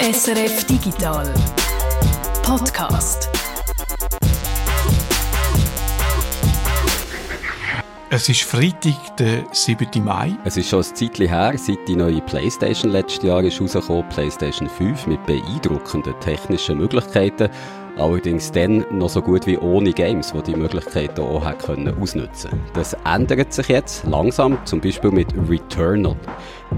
SRF Digital Podcast. Es ist Freitag, der 7. Mai. Es ist schon ein Zeitchen her, seit die neue Playstation letztes Jahr ist rausgekommen, Playstation 5, mit beeindruckenden technischen Möglichkeiten. Allerdings dann noch so gut wie ohne Games, die die Möglichkeiten auch haben können ausnutzen. Das ändert sich jetzt langsam, zum Beispiel mit Returnal,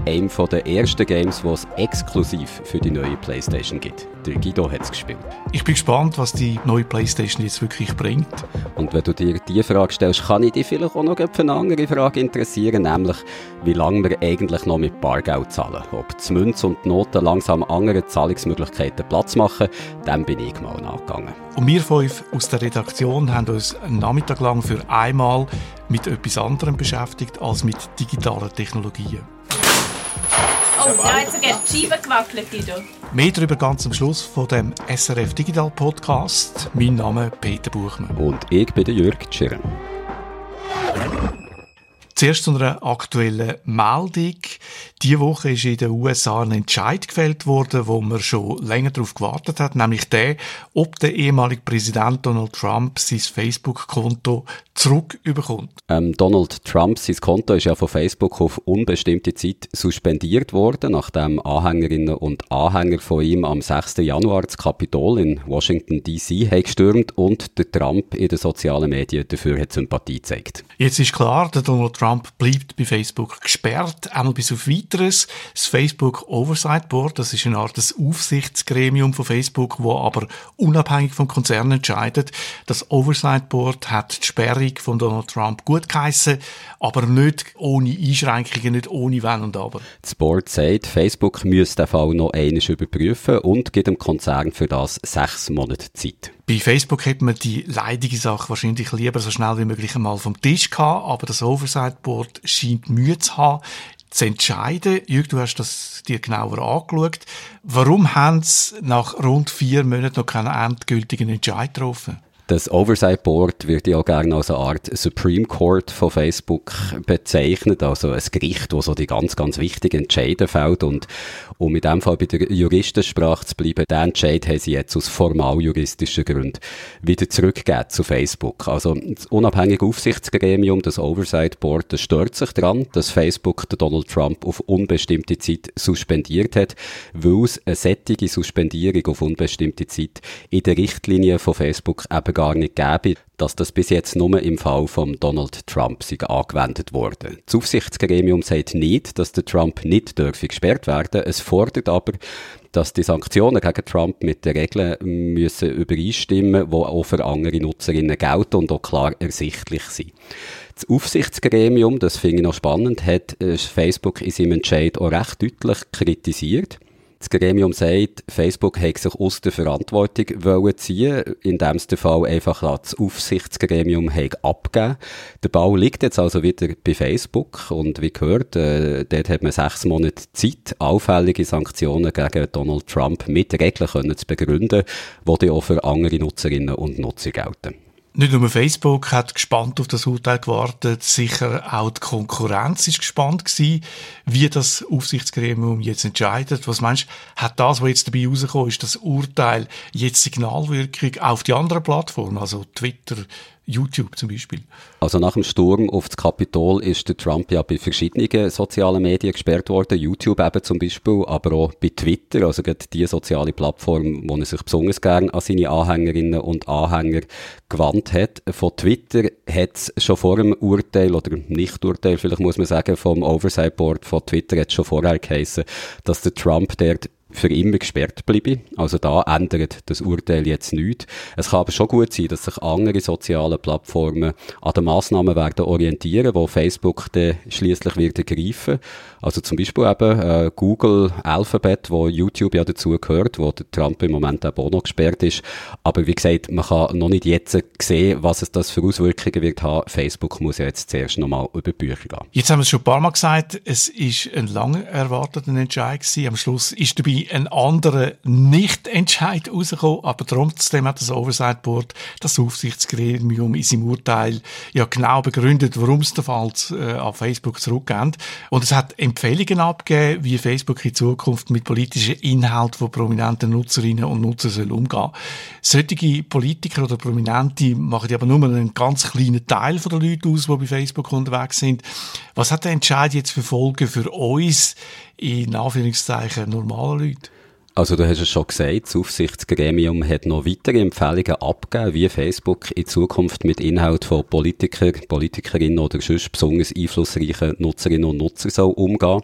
einem der ersten Games, was es exklusiv für die neue Playstation gibt. Der Guido hat es gespielt. Ich bin gespannt, was die neue Playstation jetzt wirklich bringt. Und wenn du dir diese Frage stellst, kann ich dich vielleicht auch noch für eine andere Frage interessieren, nämlich wie lange wir eigentlich noch mit Bargeld zahlen. Ob die Münze und die Noten langsam andere Zahlungsmöglichkeiten Platz machen, dann bin ich mal nachgegangen. Und wir fünf aus der Redaktion haben uns einen Nachmittag lang für einmal mit etwas anderem beschäftigt als mit digitalen Technologien. Oh, da hat sogar die Scheibe gewackelt, Guido. Mehr darüber ganz am Schluss von dem SRF Digital Podcast. Mein Name ist Peter Buchmann. Und ich bin der Jürg Tschirren. Zuerst zu einer aktuellen Meldung. Diese Woche ist in den USA ein Entscheid gefällt worden, wo man schon länger darauf gewartet hat, nämlich der, ob der ehemalige Präsident Donald Trump sein Facebook-Konto zurückbekommt. Ähm, Donald Trump, sein Konto ist ja von Facebook auf unbestimmte Zeit suspendiert worden, nachdem Anhängerinnen und Anhänger von ihm am 6. Januar das Kapitol in Washington D.C. gestürmt und der Trump in den sozialen Medien dafür hat Sympathie gezeigt. Jetzt ist klar, der Donald Trump bleibt bei Facebook gesperrt, einmal bis auf weiteres. Das Facebook Oversight Board, das ist eine Art des Aufsichtsgremium von Facebook, wo aber unabhängig vom Konzern entscheidet. Das Oversight Board hat die Sperrung von Donald Trump gut geheissen, aber nicht ohne Einschränkungen, nicht ohne Wenn und Aber. Das Board sagt, Facebook müsse den Fall noch einmal überprüfen und gibt dem Konzern für das sechs Monate Zeit. Bei Facebook hätte man die leidige Sache wahrscheinlich lieber so schnell wie möglich einmal vom Tisch gehabt, aber das Oversight Board scheint Mühe zu haben, zu entscheiden. Jürg, du hast das dir genauer angeschaut. Warum haben sie nach rund vier Monaten noch keinen endgültigen Entscheid getroffen? Das Oversight Board wird ja gerne als eine Art Supreme Court von Facebook bezeichnet, also ein Gericht, wo so die ganz, ganz wichtigen Entscheide fällt und um in dem Fall bei der Juristensprache zu bleiben, den Entscheid haben sie jetzt aus formal juristischen Gründen wieder zurückgegeben zu Facebook. Also das unabhängige Aufsichtsgremium, das Oversight Board, das stört sich daran, dass Facebook den Donald Trump auf unbestimmte Zeit suspendiert hat, weil es eine sättige Suspendierung auf unbestimmte Zeit in der Richtlinie von Facebook eben gar nicht gäbe, dass das bis jetzt nur im Fall von Donald Trump angewendet wurde. Das Aufsichtsgremium sagt nicht, dass der Trump nicht dürfe gesperrt werden. Es fordert aber, dass die Sanktionen gegen Trump mit den Regeln müssen übereinstimmen, die auch für andere Nutzerinnen gelten und auch klar ersichtlich sind. Das Aufsichtsgremium, das finde ich noch spannend, hat äh, Facebook in seinem Entscheid auch recht deutlich kritisiert. Das Gremium sagt, Facebook hätte sich aus der Verantwortung wollen ziehen, indem es den Fall einfach das Aufsichtsgremium abgegeben Der Ball liegt jetzt also wieder bei Facebook und wie gehört, äh, dort hat man sechs Monate Zeit, auffällige Sanktionen gegen Donald Trump mit Regeln können zu begründen, die auch für andere Nutzerinnen und Nutzer gelten. Nicht nur Facebook hat gespannt auf das Urteil gewartet, sicher auch die Konkurrenz ist gespannt gewesen, wie das Aufsichtsgremium jetzt entscheidet. Was meinst du, hat das, was jetzt dabei rausgekommen ist, das Urteil jetzt Signalwirkung auf die anderen Plattformen, also Twitter, YouTube zum Beispiel. Also nach dem Sturm auf das Kapitol ist der Trump ja bei verschiedenen sozialen Medien gesperrt worden, YouTube eben zum Beispiel, aber auch bei Twitter, also gerade die soziale Plattform, wo er sich besonders gern an seine Anhängerinnen und Anhänger gewandt hat. Von Twitter hat es schon vor dem Urteil, oder Nicht-Urteil vielleicht muss man sagen, vom Oversight Board von Twitter hat schon vorher geheißen, dass der Trump dort für immer gesperrt bleibe. Also da ändert das Urteil jetzt nichts. Es kann aber schon gut sein, dass sich andere soziale Plattformen an den Massnahmen werden orientieren, wo Facebook dann schliesslich wird ergreifen. Also zum Beispiel eben äh, Google Alphabet, wo YouTube ja dazu gehört, wo der Trump im Moment auch noch gesperrt ist. Aber wie gesagt, man kann noch nicht jetzt sehen, was es das für Auswirkungen wird haben. Facebook muss ja jetzt zuerst nochmal über Bücher gehen. Jetzt haben wir es schon ein paar Mal gesagt, es ist ein lang erwarteter Entscheid gewesen. Am Schluss ist dabei sollte ein anderer Nicht-Entscheid rauskommen, aber trotzdem hat das Oversight Board, das Aufsichtsgremium in seinem Urteil ja genau begründet, warum es der Fall äh, an Facebook zurückgeht. Und es hat Empfehlungen abgegeben, wie Facebook in Zukunft mit politischen Inhalten von prominenten Nutzerinnen und Nutzern soll umgehen. Solche Politiker oder Prominente machen aber nur einen ganz kleinen Teil der Leute aus, die bei Facebook unterwegs sind. Was hat der Entscheid jetzt für Folgen für uns in Anführungszeichen normale Leute? Also du hast es schon gesagt, das Aufsichtsgremium hat noch weitere Empfehlungen abgegeben, wie Facebook in Zukunft mit Inhalt von Politikern, Politikerinnen oder sonst besonders einflussreichen Nutzerinnen und Nutzern soll umgehen.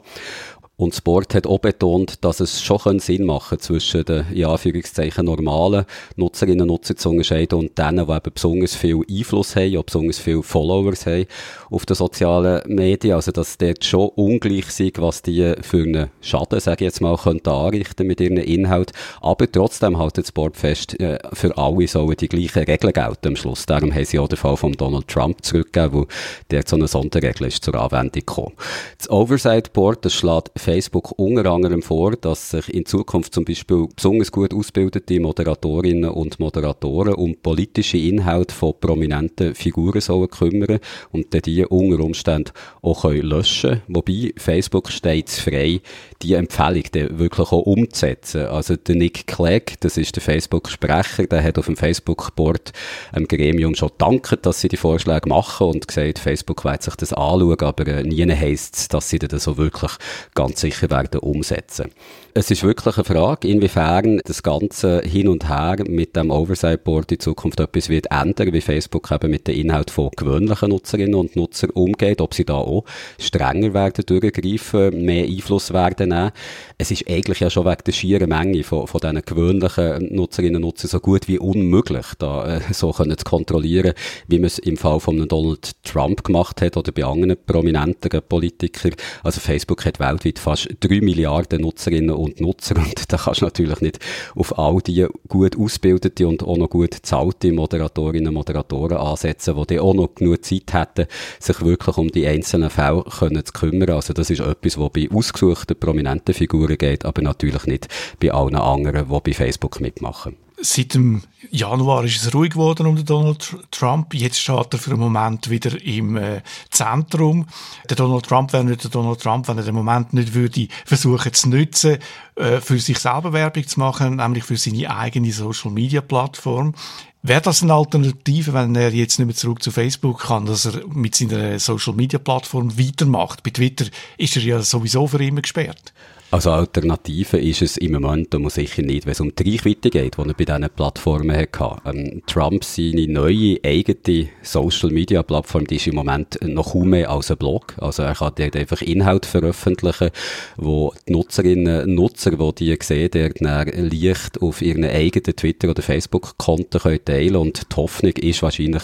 Und das Board hat auch betont, dass es schon Sinn machen zwischen den, in Anführungszeichen, normalen Nutzerinnen und Nutzern zu unterscheiden und denen, die eben besonders viel Einfluss haben, und besonders viele Followers haben auf den sozialen Medien. Also, dass dort schon ungleich sind, was die für einen Schaden, sage ich jetzt mal, könnten anrichten mit ihren Inhalt. Aber trotzdem hält das Board fest, äh, für alle sollen die gleichen Regeln gelten am Schluss. Darum haben sie auch den Fall von Donald Trump zurückgegeben, wo der so eine Sonderregel ist zur Anwendung gekommen. Das Oversight Board, das schlägt Facebook unter anderem vor, dass sich in Zukunft zum Beispiel besonders gut ausgebildete Moderatorinnen und Moderatoren um politische Inhalte von prominenten Figuren sollen kümmern und die unter Umständen auch können löschen Wobei Facebook steht frei, die Empfehlung dann wirklich auch umzusetzen. Also der Nick Clegg, das ist der Facebook-Sprecher, der hat auf dem Facebook-Board einem Gremium schon dankt, dass sie die Vorschläge machen und gesagt, Facebook wird sich das anschauen, aber äh, nie heisst es, dass sie das so wirklich ganz ganz sicher werden umsetzen. Es ist wirklich eine Frage, inwiefern das Ganze hin und her mit dem Oversight Board in Zukunft etwas wird ändern, wie Facebook eben mit den Inhalten von gewöhnlichen Nutzerinnen und Nutzern umgeht, ob sie da auch strenger werden durchgreifen, mehr Einfluss werden nehmen. Es ist eigentlich ja schon wegen der schieren Menge von, von diesen gewöhnlichen Nutzerinnen und Nutzern so gut wie unmöglich, da äh, so können zu kontrollieren, wie man es im Fall von Donald Trump gemacht hat oder bei anderen prominenten Politikern. Also Facebook hat weltweit fast drei Milliarden Nutzerinnen und Nutzer und da kannst du natürlich nicht auf all die gut ausgebildete und auch noch gut bezahlte Moderatorinnen und Moderatoren ansetzen, die auch noch genug Zeit hätten, sich wirklich um die einzelnen Fälle zu kümmern. Also das ist etwas, was bei ausgesuchten prominenten Figuren geht, aber natürlich nicht bei allen anderen, die bei Facebook mitmachen. Seit dem Januar ist es ruhig geworden um Donald Trump. Jetzt steht er für einen Moment wieder im äh, Zentrum. Der Donald Trump wäre nicht der Donald Trump, wenn er den Moment nicht würde versuchen zu nutzen, äh, für sich selber Werbung zu machen, nämlich für seine eigene Social Media Plattform. Wäre das eine Alternative, wenn er jetzt nicht mehr zurück zu Facebook kann, dass er mit seiner Social Media Plattform weitermacht? Bei Twitter ist er ja sowieso für immer gesperrt. Also Alternative ist es im Moment aber sicher nicht, wenn es um die Reichweite geht, die er bei diesen Plattformen hatte. Ähm, Trump seine neue eigene Social-Media-Plattform, die ist im Moment noch kaum mehr als ein Blog. Also er kann dort einfach Inhalt veröffentlichen, wo die Nutzerinnen und Nutzer, die die sehen, dort leicht auf ihren eigenen Twitter- oder Facebook-Konten teilen. Und die Hoffnung ist wahrscheinlich,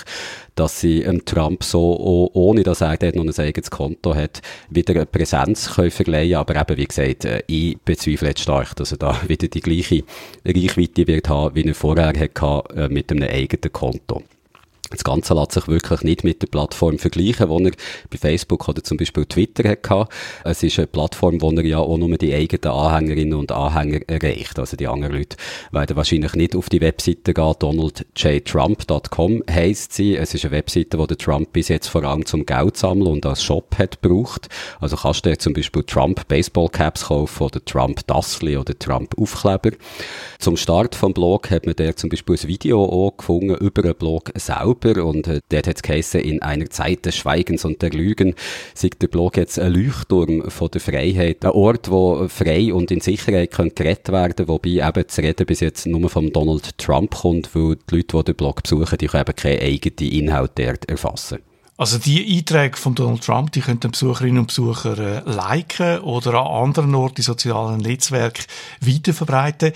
dass sie ähm, Trump so, ohne dass er dort noch ein eigenes Konto hat, wieder eine Präsenz können verleihen Aber eben, wie gesagt, äh, ich bezweifle jetzt stark, dass er da wieder die gleiche Reichweite wird haben, wie er vorher hatte, äh, mit einem eigenen Konto. Das Ganze lässt sich wirklich nicht mit der Plattform vergleichen, die er bei Facebook oder zum Beispiel Twitter hatte. Es ist eine Plattform, wo er ja auch nur die eigenen Anhängerinnen und Anhänger erreicht. Also die anderen Leute werden wahrscheinlich nicht auf die Webseite gehen. DonaldJTrump.com heisst sie. Es ist eine Webseite, die der Trump bis jetzt vor allem zum Geld sammeln und als Shop hat gebraucht. Also kannst du zum Beispiel Trump Baseball Caps kaufen oder Trump Dassli oder Trump Aufkleber. Zum Start vom Blog hat man der zum Beispiel ein Video auch gefunden über den Blog selber und äh, dort hat es in einer Zeit des Schweigens und der Lügen sieht der Blog jetzt ein Leuchtturm von der Freiheit. Ein Ort, wo frei und in Sicherheit können geredet werden wobei eben zu reden bis jetzt nur von Donald Trump kommt, weil die Leute, die den Blog besuchen, die können eben keine eigenen Inhalte dort erfassen. Also die Einträge von Donald Trump, die können Besucherinnen und Besucher äh, liken oder an anderen Orten in sozialen Netzwerken weiterverbreiten.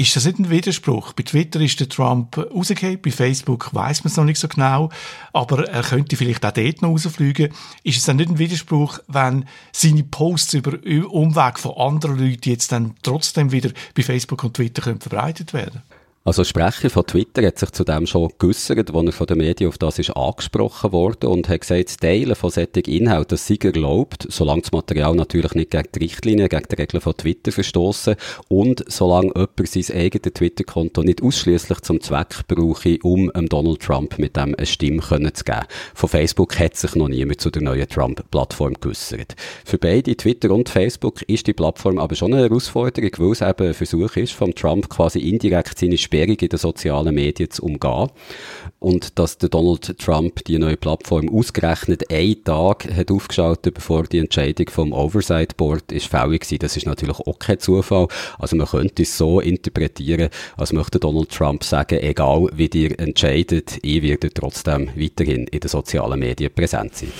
Ist das nicht ein Widerspruch? Bei Twitter ist der Trump rausgekommen, bei Facebook weiß man es noch nicht so genau, aber er könnte vielleicht auch dort noch rausfliegen. Ist es dann nicht ein Widerspruch, wenn seine Posts über Umweg von anderen Leuten jetzt dann trotzdem wieder bei Facebook und Twitter können verbreitet werden Also Sprecher von Twitter hat sich zu dem schon geäussert, als er von den Medien auf das ist angesprochen wurde und hat gesagt, das Teilen von solchen Inhalten, das sei erlaubt, solange das Material natürlich nicht gegen die Richtlinien, gegen die Regeln von Twitter verstoßen und solange jemand sein eigenes Twitter-Konto nicht ausschließlich zum Zweck brauche, um Donald Trump mit dem eine Stimme zu geben. Von Facebook hat sich noch niemand zu der neuen Trump-Plattform geäussert. Für beide, Twitter und Facebook, ist die Plattform aber schon eine Herausforderung, weil es eben ein Versuch ist, von Trump quasi indirekt seine Sperrung in den sozialen Medien zu umgehen. Und dass der Donald Trump die neue Plattform ausgerechnet einen Tag hat aufgeschaltet, bevor die Entscheidung vom Oversight Board ist fällig war, das ist natürlich auch kein Zufall. Also man könnte es so interpretieren, als möchte Donald Trump sagen, egal wie ihr entscheidet, ich werde trotzdem weiterhin in den sozialen Medien präsent sein.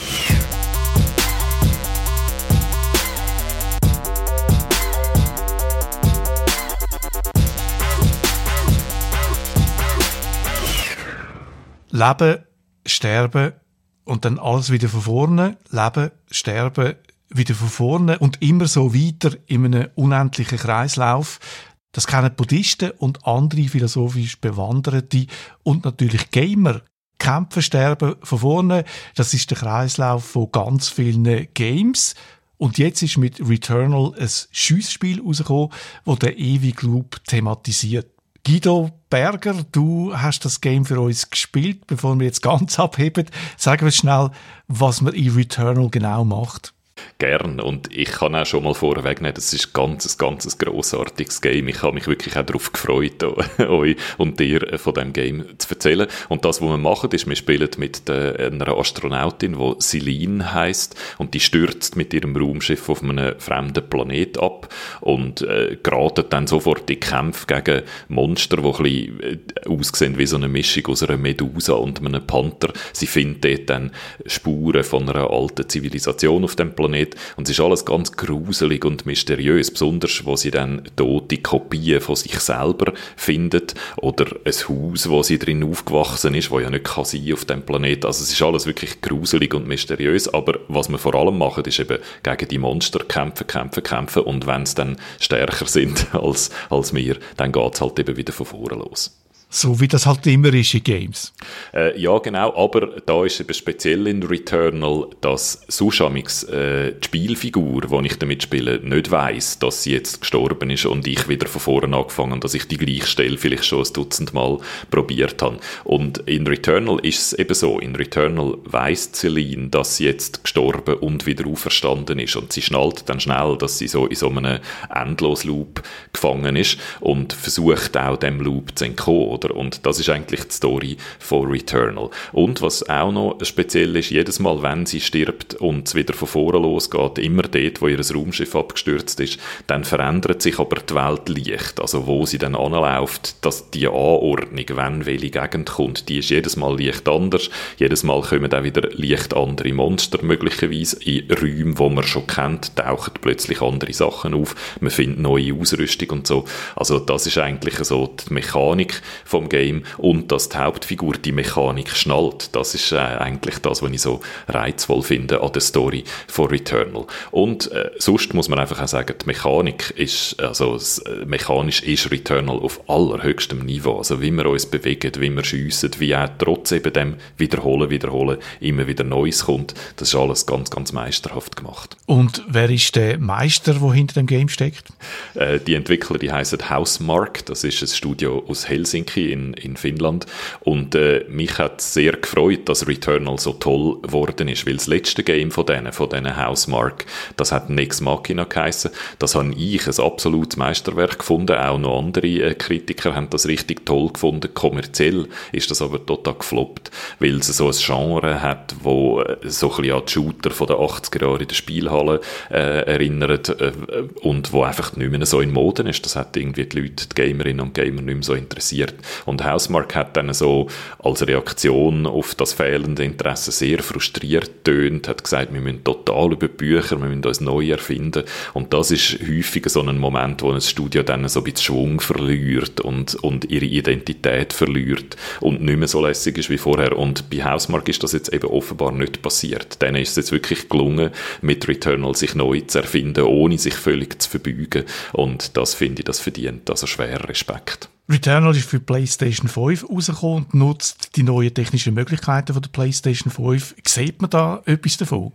Leben, sterben und dann alles wieder von vorne. Leben, sterben, wieder von vorne und immer so weiter in einem unendlichen Kreislauf. Das kennen Buddhisten und andere philosophisch Bewanderte und natürlich Gamer. Kämpfen, sterben von vorne. Das ist der Kreislauf von ganz vielen Games. Und jetzt ist mit Returnal ein Schiessspiel rausgekommen, wo der ewige Loop thematisiert. Guido Berger, du hast das Game für uns gespielt. Bevor wir jetzt ganz abheben, sagen wir schnell, was man in Returnal genau macht. Gern. Und ich kann auch schon mal vorwegnehmen, das ist ganz, ein ganz grossartiges Game. Ich habe mich wirklich auch darauf gefreut, euch und dir von dem Game zu erzählen. Und das, was wir machen, ist, wir spielen mit einer Astronautin, die Celine heisst, und die stürzt mit ihrem Raumschiff auf einem fremden Planet ab und äh, geraten dann sofort in Kämpfe gegen Monster, die ein bisschen äh, aussehen wie so eine Mischung aus einer Medusa und einem Panther. Sie finden dort dann Spuren von einer alten Zivilisation auf dem Planet. Und es ist alles ganz gruselig und mysteriös, besonders, wo sie dann tote Kopien von sich selber findet oder ein Haus, wo sie drin aufgewachsen ist, wo ja nicht kann sein auf dem Planet. Also es ist alles wirklich gruselig und mysteriös, aber was wir vor allem machen, ist eben gegen die Monster kämpfen, kämpfen, kämpfen und wenn sie dann stärker sind als, als wir, dann geht es halt eben wieder von vorne los. So wie das halt immer ist in Games. Äh, ja, genau, aber da ist eben speziell in Returnal, dass Susamix, äh, die Spielfigur, die ich damit spiele, nicht weiß, dass sie jetzt gestorben ist und ich wieder von vorne angefangen, dass ich die gleiche Stelle vielleicht schon ein Dutzend Mal probiert habe. Und in Returnal ist es eben so. In Returnal weiß Celine, dass sie jetzt gestorben und wieder auferstanden ist und sie schnallt dann schnell, dass sie so in so einem Endlosloop gefangen ist und versucht auch dem Loop zu entkommen oder? Und das ist eigentlich die Story von Returnal. Und was auch noch speziell ist, jedes Mal, wenn sie stirbt und es wieder von vorne losgeht, immer dort, wo ihr Raumschiff abgestürzt ist, dann verändert sich aber die Welt leicht. Also wo sie dann anläuft, dass die Anordnung, wenn welche Gegend kommt, die ist jedes Mal leicht anders. Jedes Mal kommen auch wieder leicht andere Monster möglicherweise in Räumen, wo man schon kennt, tauchen plötzlich andere Sachen auf. Man findet neue Ausrüstung und so. Also das ist eigentlich so die Mechanik vom Game und dass die Hauptfigur die Mechanik schnallt. Das ist äh, eigentlich das, was ich so reizvoll finde an der Story von Returnal. Und äh, sonst muss man einfach auch sagen, die Mechanik ist, also äh, mechanisch ist Returnal auf allerhöchstem Niveau. Also wie wir uns bewegen, wie wir schiessen, wie auch trotz eben dem Wiederholen, Wiederholen immer wieder Neues kommt. Das ist alles ganz, ganz meisterhaft gemacht. Und wer ist der Meister, der hinter dem Game steckt? Äh, die Entwickler, die heißen Housemark. Das ist ein Studio aus Helsinki Helsinki in, in Finnland. Und äh, mich hat sehr gefreut, dass Returnal so toll geworden ist, weil das letzte Game von denen, von denen Housemark, das hat Nex Machina geheissen. Das habe ich ein absolutes Meisterwerk gefunden. Auch noch andere äh, Kritiker haben das richtig toll gefunden. Kommerziell ist das aber total gefloppt, weil es so ein Genre hat, wo äh, so ein bisschen an die Shooter von den 80er Jahren in der Spielhalle äh, erinnert äh, und wo einfach nicht mehr so in Mode ist. Das hat irgendwie die Leute, die Gamerinnen und Gamer nicht mehr so interessiert. Und Housemark hat dann so als Reaktion auf das fehlende Interesse sehr frustriert tönt, hat gesagt, wir müssen total über Bücher, wir müssen uns neu erfinden. Und das ist häufig so ein Moment, wo ein Studio dann so ein bisschen Schwung verliert und, und ihre Identität verliert und nicht mehr so lässig ist wie vorher. Und bei Housemark ist das jetzt eben offenbar nicht passiert. Denen ist es jetzt wirklich gelungen, mit Returnal sich neu zu erfinden, ohne sich völlig zu verbeugen. Und das finde ich, das verdient also schwer Respekt. Returnal ist für PlayStation 5 rausgekommen und nutzt die neuen technischen Möglichkeiten von der PlayStation 5. Sieht man da etwas davon?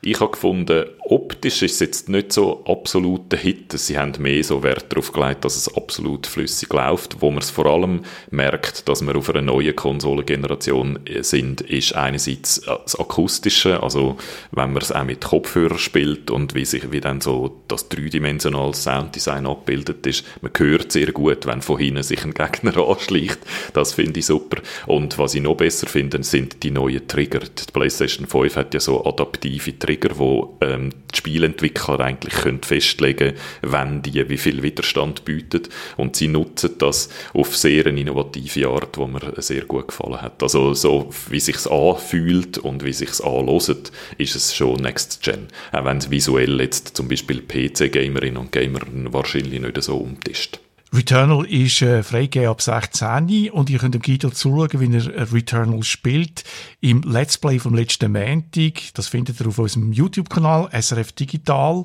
Ich habe gefunden, optisch ist es jetzt nicht so absolut der Hit. Sie haben mehr so Wert darauf gelegt, dass es absolut flüssig läuft. Wo man es vor allem merkt, dass wir auf einer neuen Konsolengeneration sind, ist einerseits das Akustische, also wenn man es auch mit Kopfhörer spielt und wie sich wie dann so das dreidimensionale Sounddesign abbildet ist. Man hört sehr gut, wenn von hinten sich ein Gegner anschleicht. Das finde ich super. Und was ich noch besser finde, sind die neuen Trigger. Die PlayStation 5 hat ja so adaptive Trigger Trigger, wo ähm, die Spielentwickler eigentlich können festlegen können, wenn die wie viel Widerstand bieten. Und sie nutzen das auf sehr eine innovative Art, wo mir sehr gut gefallen hat. Also so, wie sich's anfühlt und wie sich's anhört, ist es schon Next Gen. Auch wenn es visuell jetzt zum Beispiel PC-Gamerinnen und Gamer wahrscheinlich nicht so umtischt. Returnal ist äh, freigegeben ab 16 und ihr könnt dem Guido zuschauen, wie er äh, Returnal spielt im Let's Play vom letzten Montag. Das findet ihr auf unserem YouTube-Kanal SRF Digital.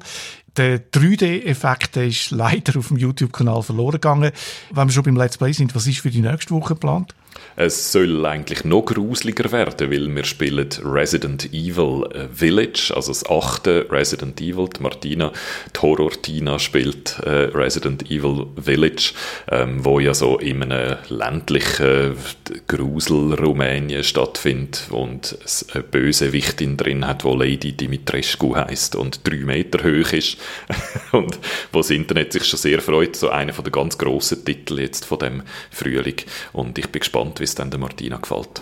Der 3D-Effekt ist leider auf dem YouTube-Kanal verloren gegangen. Wenn wir schon beim Let's Play sind, was ist für die nächste Woche geplant? Es soll eigentlich noch gruseliger werden, weil wir spielen Resident Evil äh, Village, also das achte Resident Evil. Die Martina, die Horror-Tina spielt äh, Resident Evil Village, ähm, wo ja so in einem ländlichen Grusel-Rumänien stattfindet und eine böse Wichtin drin hat, wo Lady Dimitrescu heißt und drei Meter hoch ist und wo das Internet sich schon sehr freut. So einer von den ganz grossen Titel jetzt von dem Frühling und ich bin gespannt, wie es dann der Martina gefällt.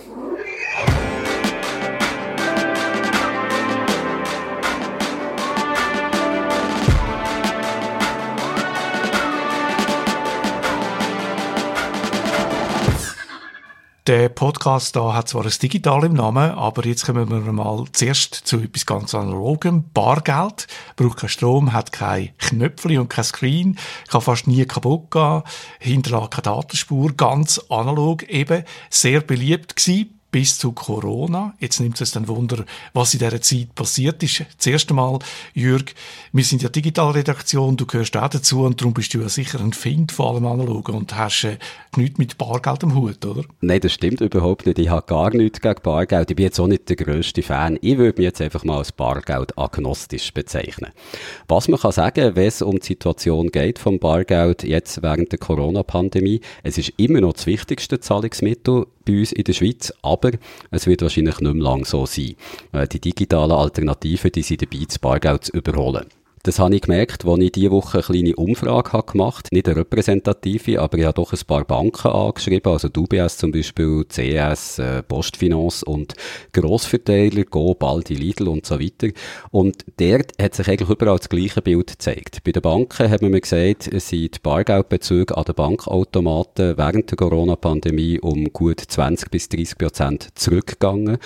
Der Podcast da hat zwar ein Digital im Namen, aber jetzt kommen wir mal zuerst zu etwas ganz analogem. Bargeld. Braucht keinen Strom, hat kein Knöpfchen und kein Screen, kann fast nie kaputt gehen, hinterlässt keine Datenspur, ganz analog eben, sehr beliebt gewesen bis zu Corona. Jetzt nimmt es dann Wunder, was in dieser Zeit passiert ist. Das erste Mal, Jürg, wir sind ja Digitalredaktion, du gehörst auch dazu und darum bist du ja sicher ein Find von allem Analogen und hast äh, nichts mit Bargeld am Hut, oder? Nein, das stimmt überhaupt nicht. Ich habe gar nichts gegen Bargeld. Ich bin jetzt auch nicht der grösste Fan. Ich würde mich jetzt einfach mal als Bargeld agnostisch bezeichnen. Was man kann sagen, wenn es um die Situation geht vom Bargeld jetzt während der Corona-Pandemie, es ist immer noch das wichtigste Zahlungsmittel bei uns in der Schweiz, aber es wird wahrscheinlich nicht mehr lang so sein. Äh, die digitalen Alternativen, die sind dabei, das Bargeld zu überholen. Das habe ich gemerkt, als ich diese Woche eine kleine Umfrage habe gemacht Nicht eine repräsentative, aber ich habe doch ein paar Banken angeschrieben, also UBS zum Beispiel, CS, äh, Postfinance und Grossverteiler, Go, Baldi, Lidl und so weiter. Und dort hat sich eigentlich überall das gleiche Bild gezeigt. Bei den Banken haben wir mir gesagt, sind Bargeldbezüge an den Bankautomaten während der Corona-Pandemie um gut 20 bis 30 Prozent zurückgegangen.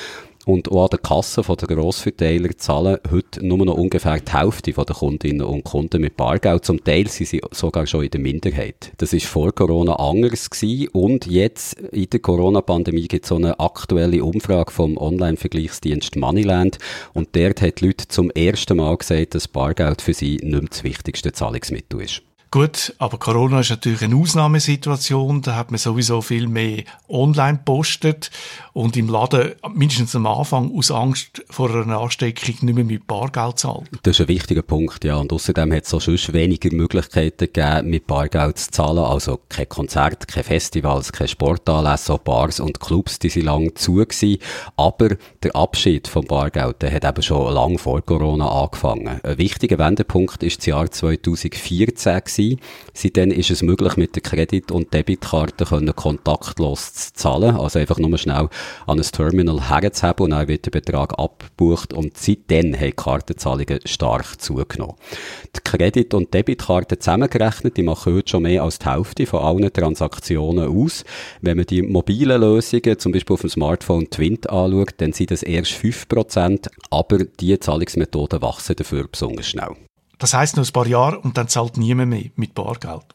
Und auch an der Kasse der Grossverteiler zahlen heute nur noch ungefähr die Hälfte der Kundinnen und Kunden mit Bargeld. Zum Teil sind sie sogar schon in der Minderheit. Das ist vor Corona anders gewesen. Und jetzt in der Corona-Pandemie gibt es so eine aktuelle Umfrage vom Online-Vergleichsdienst Moneyland. Und dort hat die Leute zum ersten Mal gesagt, dass Bargeld für sie nicht mehr das wichtigste Zahlungsmittel ist. Gut, aber Corona ist natürlich eine Ausnahmesituation. Da hat man sowieso viel mehr online postet und im Laden mindestens am Anfang aus Angst vor einer Ansteckung nicht mehr mit Bargeld zahlt. Das ist ein wichtiger Punkt, ja. Und außerdem hat es auch schon weniger Möglichkeiten gegeben, mit Bargeld zu zahlen. Also kein Konzert, kein Festivals, kein Sportanlässe, auch Bars und Clubs, die sind lange zu gewesen. Aber der Abschied vom Bargeld, der hat eben schon lange vor Corona angefangen. Ein wichtiger Wendepunkt ist das Jahr 2014 gewesen. Seitdem ist es möglich, mit der Kredit- und Debitkarte können kontaktlos zu zahlen. Also einfach nur schnell an ein Terminal herzuhaben und dann wird der Betrag abgebucht und seitdem haben Kartenzahlungen stark zugenommen. Die Kredit- und Debitkarte zusammengerechnet, die machen heute schon mehr als die Hälfte von allen Transaktionen aus. Wenn man die mobilen Lösungen, zum Beispiel auf dem Smartphone Twint anschaut, dann sind das erst 5%, aber die Zahlungsmethoden wachsen dafür besonders schnell. Das heißt noch ein paar Jahre und dann zahlt niemand mehr mit Bargeld.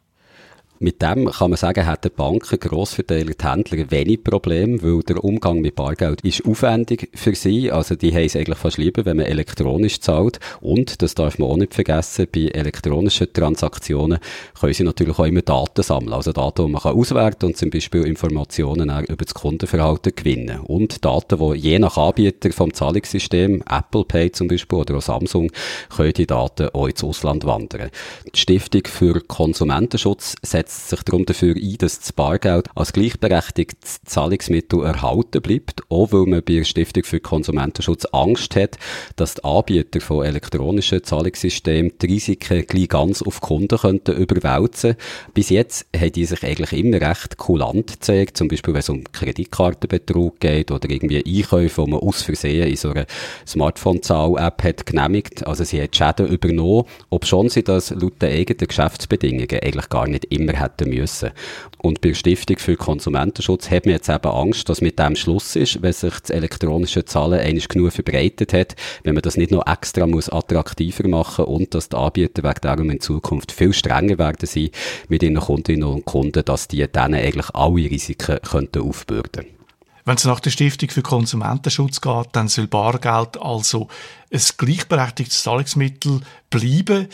Mit dem kann man sagen, hätten Banken, Grossverteiler, die Händler wenig Probleme, weil der Umgang mit Bargeld ist aufwendig für sie. Also die haben es eigentlich fast lieber, wenn man elektronisch zahlt. Und, das darf man auch nicht vergessen, bei elektronischen Transaktionen können sie natürlich auch immer Daten sammeln. Also Daten, die man kann auswerten und zum Beispiel Informationen über das Kundenverhalten gewinnen. Und Daten, die je nach Anbieter vom Zahlungssystem, Apple Pay zum Beispiel oder auch Samsung, können die Daten auch ins Ausland wandern. Die Stiftung für Konsumentenschutz setzt setzt sich darum dafür ein, dass das Bargeld als gleichberechtigtes Zahlungsmittel erhalten bleibt, auch weil man bei der Stiftung für Konsumentenschutz Angst hat, dass die Anbieter von elektronischen Zahlungssystemen die Risiken gleich ganz auf Kunden könnten überwälzen. Bis jetzt haben die sich eigentlich immer recht kulant gezeigt, zum Beispiel wenn es um Kreditkartenbetrug geht oder irgendwie Einkäufe, die man aus Versehen in so einer Smartphone-Zahl-App hat genehmigt. Also sie hat Schäden übernommen, ob schon sie das laut den eigenen Geschäftsbedingungen eigentlich gar nicht immer hätten müssen. Und bei der Stiftung für Konsumentenschutz hat man jetzt eben Angst, dass mit dem Schluss ist, wenn sich das elektronische Zahlen eigentlich genug verbreitet hat, wenn man das nicht noch extra muss attraktiver machen und dass die Anbieter wegen darum in Zukunft viel strenger werden sein mit ihren Kundinnen und Kunden, dass die denen eigentlich alle Risiken könnten aufbürden. Wenn es nach der Stiftung für Konsumentenschutz geht, dann soll Bargeld also ein gleichberechtigtes Zahlungsmittel bleiben.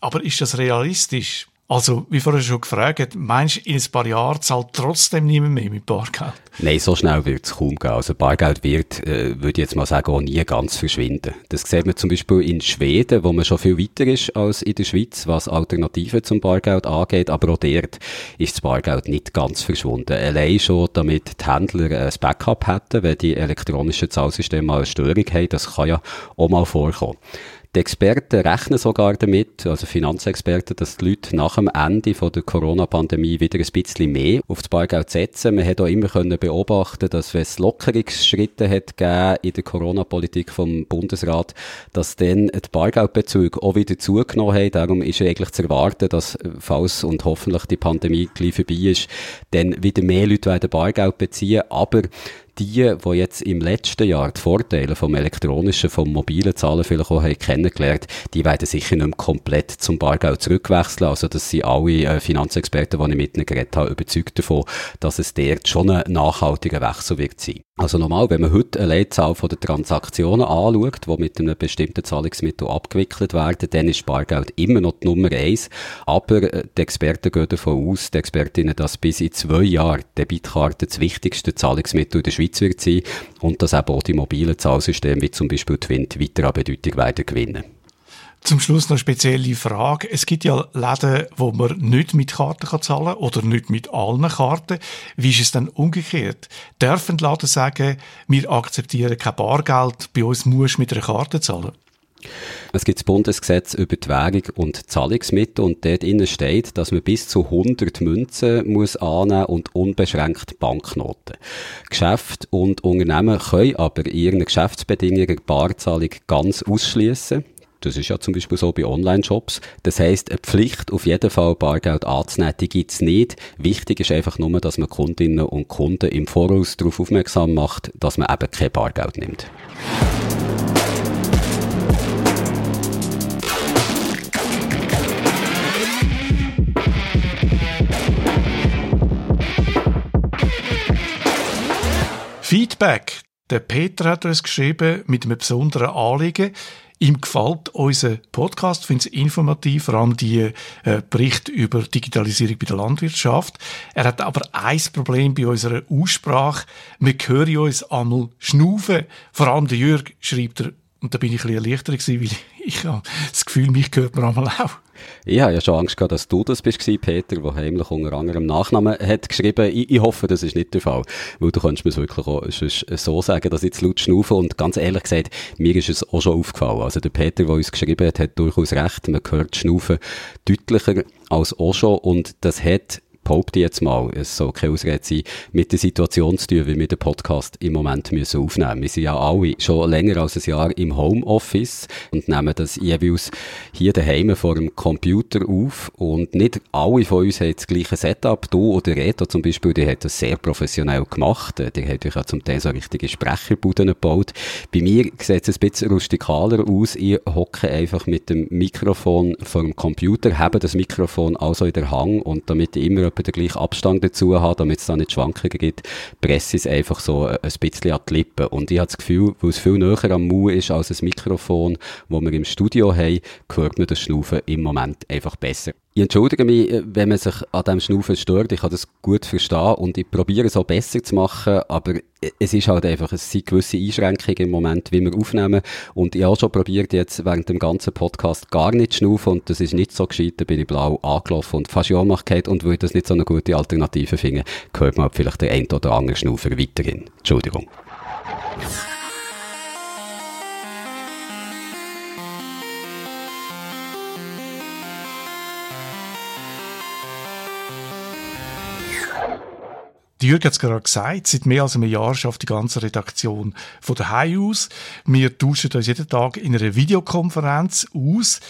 Aber ist das realistisch? Also, wie vorher schon gefragt, meinst du, in ein paar Jahren zahlt trotzdem niemand mehr mit Bargeld? Nein, so schnell wird es kaum gehen. Also Bargeld wird, äh, würde ich jetzt mal sagen, auch nie ganz verschwinden. Das sieht man zum Beispiel in Schweden, wo man schon viel weiter ist als in der Schweiz, was Alternativen zum Bargeld angeht. Aber auch dort ist das Bargeld nicht ganz verschwunden. Allein schon, damit die Händler ein Backup hätten, wenn die elektronischen Zahlsysteme mal eine Störung haben. Das kann ja auch mal vorkommen. Die Experten rechnen sogar damit, also Finanzexperten, dass die Leute nach dem Ende von der Corona-Pandemie wieder ein bisschen mehr auf das Bargeld setzen. Man hat auch immer können beobachten, dass wenn es Lockerungsschritte hat in der Corona-Politik vom Bundesrat, dass dann die Bargeldbezüge auch wieder zugenommen haben. Darum ist eigentlich zu erwarten, dass, falls und hoffentlich die Pandemie gleich vorbei ist, dann wieder mehr Leute werden Bargeld beziehen. Aber die, die jetzt im letzten Jahr die Vorteile vom elektronischen, vom mobilen Zahlen vielleicht auch haben kennengelernt, die werden sicher nicht mehr komplett zum Bargeld zurückwechseln. Also das sind alle äh, Finanzexperten, die ich mit ihnen geredet habe, überzeugt davon, dass es dort schon ein nachhaltiger Wechsel wird sein. Also normal, wenn man heute eine Leitzahl von der Transaktionen anschaut, die mit einem bestimmten Zahlungsmittel abgewickelt werden, dann ist Bargeld immer noch die Nummer eins. Aber äh, die Experten gehen davon aus, die Expertinnen, dass bis in zwei Jahren Debitkarte das wichtigste Zahlungsmittel in der Schweiz wird sein und dass eben auch die mobilen Zahlsysteme wie zum Beispiel Twint weiter an Bedeutung werden gewinnen. Zum Schluss noch eine spezielle Frage. Es gibt ja Läden, wo man nicht mit Karten kann zahlen kann oder nicht mit allen Karten. Wie ist es dann umgekehrt? Dürfen Läden sagen, wir akzeptieren kein Bargeld, bei uns musst du mit einer Karte zahlen? Es gibt das Bundesgesetz über die Währung und Zahlungsmittel und dort innen steht, dass man bis zu 100 Münzen muss annehmen und unbeschränkt Banknoten. Geschäfte und Unternehmen können aber in ihren Geschäftsbedingungen Barzahlung ganz ausschließen. Das ist ja zum Beispiel so bei Online-Shops. Das heisst, eine Pflicht, auf jeden Fall Bargeld anzunehmen, die gibt's nicht. Wichtig ist einfach nur, dass man Kundinnen und Kunden im Voraus darauf aufmerksam macht, dass man eben kein Bargeld nimmt. Feedback. Der Peter hat uns geschrieben mit einem besonderen Anliegen. Ihm gefällt unser Podcast, finde es informativ, vor allem die äh, Berichte über Digitalisierung bei der Landwirtschaft. Er hat aber ein Problem bei unserer Aussprache. Wir hören uns einmal schnaufen. Vor allem der Jürg schreibt er, und da bin ich ein bisschen erleichtert gewesen, weil ich habe das Gefühl, mich hört man einmal auch. Ich habe ja schon Angst gehabt, dass du das bist, Peter, der heimlich unter anderem Nachnamen hat geschrieben. Ich, ich hoffe, das ist nicht der Fall. Weil du kannst mir wirklich auch so sagen, dass ich zu laut schnaufe. Und ganz ehrlich gesagt, mir ist es auch schon aufgefallen. Also der Peter, der uns geschrieben hat, hat durchaus recht. Man hört Schnaufen deutlicher als auch schon. Und das hat behaupte jetzt mal, es soll keine Ausrede sein, mit der Situation zu tun, wie wir den Podcast im Moment müssen aufnehmen. Wir sind ja alle schon länger als ein Jahr im Homeoffice und nehmen das jeweils hier daheim vor dem Computer auf und nicht alle von uns haben das gleiche Setup. Du oder Reto zum Beispiel, die hat das sehr professionell gemacht. Die hat euch ja zum Teil so richtige Sprecherbuden gebaut. Bei mir sieht es ein bisschen rustikaler aus. Ich hocke einfach mit dem Mikrofon vor dem Computer, habe das Mikrofon also in der Hang und damit immer etwa den gleichen Abstand dazu habe, damit es da nicht Schwankungen gibt, presse ich es einfach so ein bisschen an die Lippen. Und ich habe das Gefühl, weil es viel näher am Mund ist als ein Mikrofon, das wir im Studio haben, hört man das Schnaufen im Moment einfach besser. Ich entschuldige mich, äh, wenn man sich an diesem Schnaufen stört. Ich kann das gut verstehen und ich probiere es auch besser zu machen, aber es ist halt einfach, es sind gewisse Einschränkungen im Moment, wie wir aufnehmen. Und ich habe schon probiert, jetzt während dem ganzen Podcast gar nicht zu schnaufen und das ist nicht so gescheit, da bin ich blau angelaufen und fast ja gehabt und würde das nicht so eine gute Alternative finden, hört man vielleicht den ein oder anderen Schnaufer weiterhin. Entschuldigung. Die Jürgen hat es gerade gesagt, seit mehr als einem Jahr schafft die ganze Redaktion von daheim aus. Wir tauschen uns jeden Tag in einer Videokonferenz aus.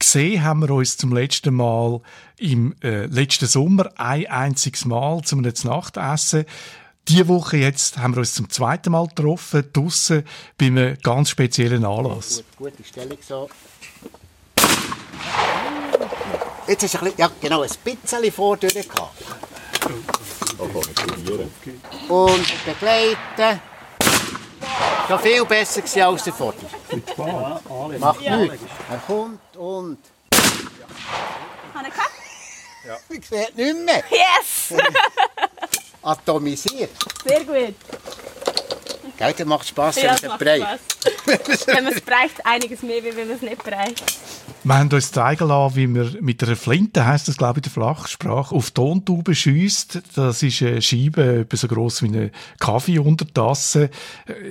Gesehen haben wir uns zum letzten Mal im äh, letzten Sommer ein einziges Mal zum Nachtessen. Diese Woche jetzt haben wir uns zum zweiten Mal getroffen, draussen, bei einem ganz speziellen Anlass. Gut, gute Stellung so. Jetzt ist ein bisschen, ja genau, ein bisschen vordurch gehabt. Und begleiten. Schon viel besser gewesen als der Vorder. Macht nichts. Er kommt und... Habe ich gehabt? Ich sehe nicht mehr. Yes! Atomisiert. Sehr gut. Gell, das macht Spass, wenn Ja, man es breit. Wenn man es bereicht, einiges mehr, wie wenn man es nicht bereicht. Wir haben uns zeigen lassen, wie man mit einer Flinte, heisst das glaube ich in der Flachsprache, auf Tontauben schiesst. Das ist eine Scheibe etwa so gross wie eine Kaffeeuntertasse.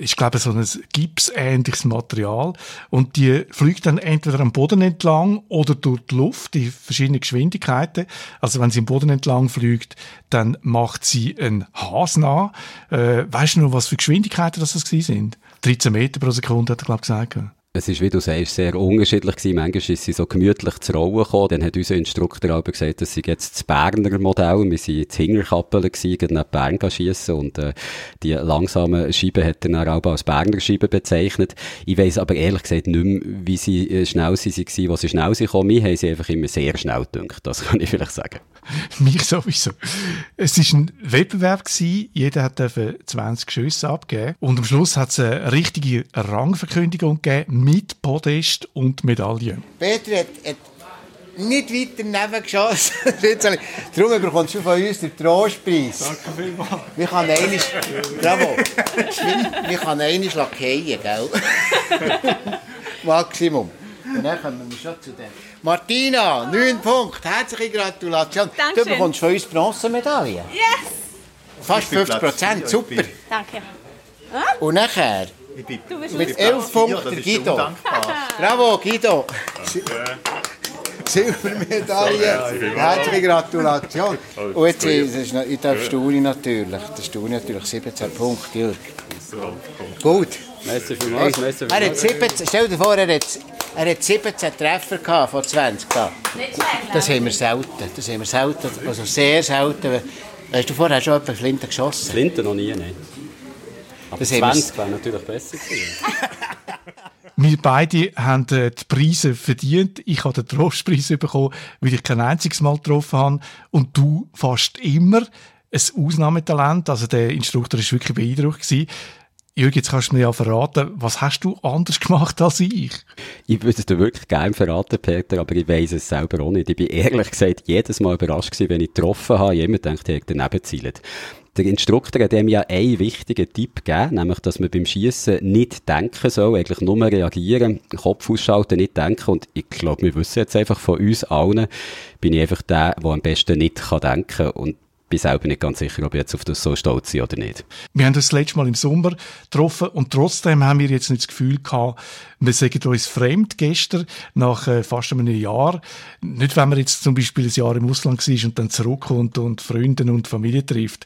Ist glaube ich so ein gipsähnliches Material. Und die fliegt dann entweder am Boden entlang oder durch die Luft in verschiedenen Geschwindigkeiten. Also wenn sie am Boden entlang fliegt, dann macht sie einen Hasen an. Äh, weißt du noch, was für Geschwindigkeiten das, sind? 13 Meter pro Sekunde, hat er glaube ich gesagt. Es ist, wie du sagst, sehr unterschiedlich gewesen. Manchmal ist sie so gemütlich zur Rollen gekommen. Dann hat unser Instruktor aber gesagt, das sei jetzt das Berner Modell. Wir waren jetzt Hingerkappeln gewesen, nach Bern schiessen und, äh, die langsamen Scheiben hat er dann auch als Berner Scheiben bezeichnet. Ich weiss aber ehrlich gesagt nicht mehr, wie sie äh, schnell sie waren, wo sie schnell sind gekommen. Mir haben sie einfach immer sehr schnell gedacht. Das kann ich vielleicht sagen. Mich sowieso. Es war ein Wettbewerb gewesen. Jeder hat 20 Schüsse abgeben. Und am Schluss hat es eine richtige Rangverkündigung gegeben mit Podest und Medaille. Peter hat, hat nicht weiter neben geschossen. Darum bekommst du von uns den Trostpreis. Danke vielmals. Wir können einmal, bravo, wir, wir können einmal lackieren, gell? Maximum. Und dann kommen wir schon zu dem. Martina, 9 Punkte, herzliche Gratulation. Dankeschön. Du bekommst von uns Bronzemedaille. Yes! Fast 50 Prozent, super. Danke. Und nachher, Du bist mit aus- 11 Punkten, Guido. Bravo, Guido. Silbermedaille. Herzliche Gratulation. Und jetzt ist es noch, ich darf Stuni natürlich. Der Stuni natürlich 17 Punkte, Jürg. Gut. Merci vielmals, merci Er hat 17, stell dir vor, er hat, er hat 17 Treffer gehabt von 20 da. Nicht schlecht. Das haben wir selten. Das haben wir selten, also sehr selten. Hast du vorher schon etwa Flinte geschossen? Flinte noch nie, nein. Aber Das haben wir- 20 wäre natürlich besser gewesen. Wir beide haben äh, die Preise verdient. Ich habe den Trostpreis bekommen, weil ich kein einziges Mal getroffen habe. Und du fast immer. Ein Ausnahmetalent. Also der Instruktor war wirklich beeindruckt. Gewesen. Jürgen, jetzt kannst du mir ja verraten, was hast du anders gemacht als ich? Ich würde es dir wirklich gerne verraten, Peter, aber ich weiss es selber auch nicht. Ich bin ehrlich gesagt jedes Mal überrascht gewesen, wenn ich getroffen habe. Immer gedacht, ich hätte daneben gezielt. Der Instruktor hat ihm ja einen wichtigen Tipp gegeben, nämlich, dass man beim Schießen nicht denken soll, eigentlich nur reagieren, Kopf ausschalten, nicht denken. Und ich glaube, wir wissen jetzt einfach von uns allen, bin ich einfach der, der am besten nicht kann denken. Und bin selber nicht ganz sicher, ob ich jetzt auf das so stolz bin oder nicht. Wir haben uns das letzte Mal im Sommer getroffen und trotzdem haben wir jetzt nicht das Gefühl gehabt, wir sagen uns fremd gestern, nach äh, fast einem Jahr. Nicht, wenn man jetzt zum Beispiel ein Jahr im Ausland war und dann zurückkommt und Freunde und Familie trifft.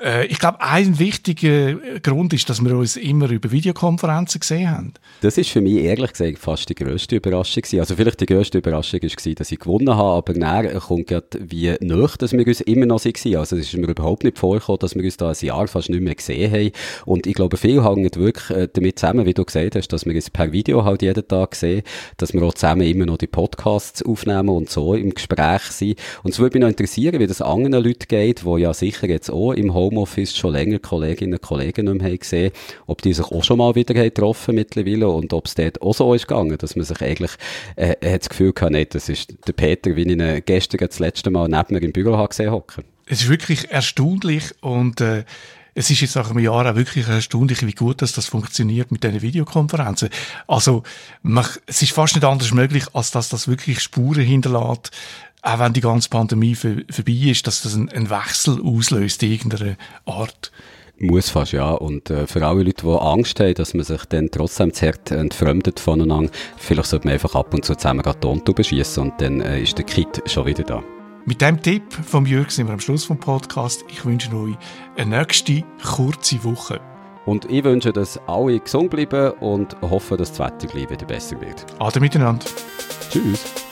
Äh, ich glaube, ein wichtiger Grund ist, dass wir uns immer über Videokonferenzen gesehen haben. Das ist für mich ehrlich gesagt fast die grösste Überraschung gewesen. Also vielleicht die grösste Überraschung war, dass ich gewonnen habe, aber näher kommt gerade wie nicht, dass wir uns immer noch waren. Also es ist mir überhaupt nicht vorgekommen, dass wir uns da ein Jahr fast nicht mehr gesehen haben. Und ich glaube, viel hängt wirklich äh, damit zusammen, wie du gesagt hast, dass wir uns per Video halt jeden Tag sehen, dass wir auch zusammen immer noch die Podcasts aufnehmen und so im Gespräch sind. Und es würde mich noch interessieren, wie das anderen Leuten geht, die ja sicher jetzt auch im Home Homeoffice schon länger Kolleginnen und Kollegen nicht mehr gesehen, ob die sich auch schon mal wieder getroffen mittlerweile und ob es dort auch so ist gegangen, dass man sich eigentlich äh, hat das Gefühl hatte, nee, das ist der Peter, wie ich ihn gestern das letzte Mal neben mir im Büro habe gesehen hocken. Es ist wirklich erstaunlich und äh, es ist jetzt nach einem Jahr auch wirklich erstaunlich, wie gut dass das funktioniert mit diesen Videokonferenzen. Also, man, es ist fast nicht anders möglich, als dass das wirklich Spuren hinterlässt auch wenn die ganze Pandemie für, vorbei ist, dass das einen Wechsel auslöst in irgendeiner Art. Muss fast, ja. Und äh, für alle Leute, die Angst haben, dass man sich dann trotzdem zerrt entfremdet voneinander, vielleicht sollte man einfach ab und zu zusammen Tontuben schießen und dann äh, ist der Kit schon wieder da. Mit dem Tipp vom Jürg sind wir am Schluss vom Podcast. Ich wünsche euch eine nächste kurze Woche. Und ich wünsche, dass alle gesund bleiben und hoffe, dass das Wetter gleich wieder besser wird. Ade miteinander. Tschüss.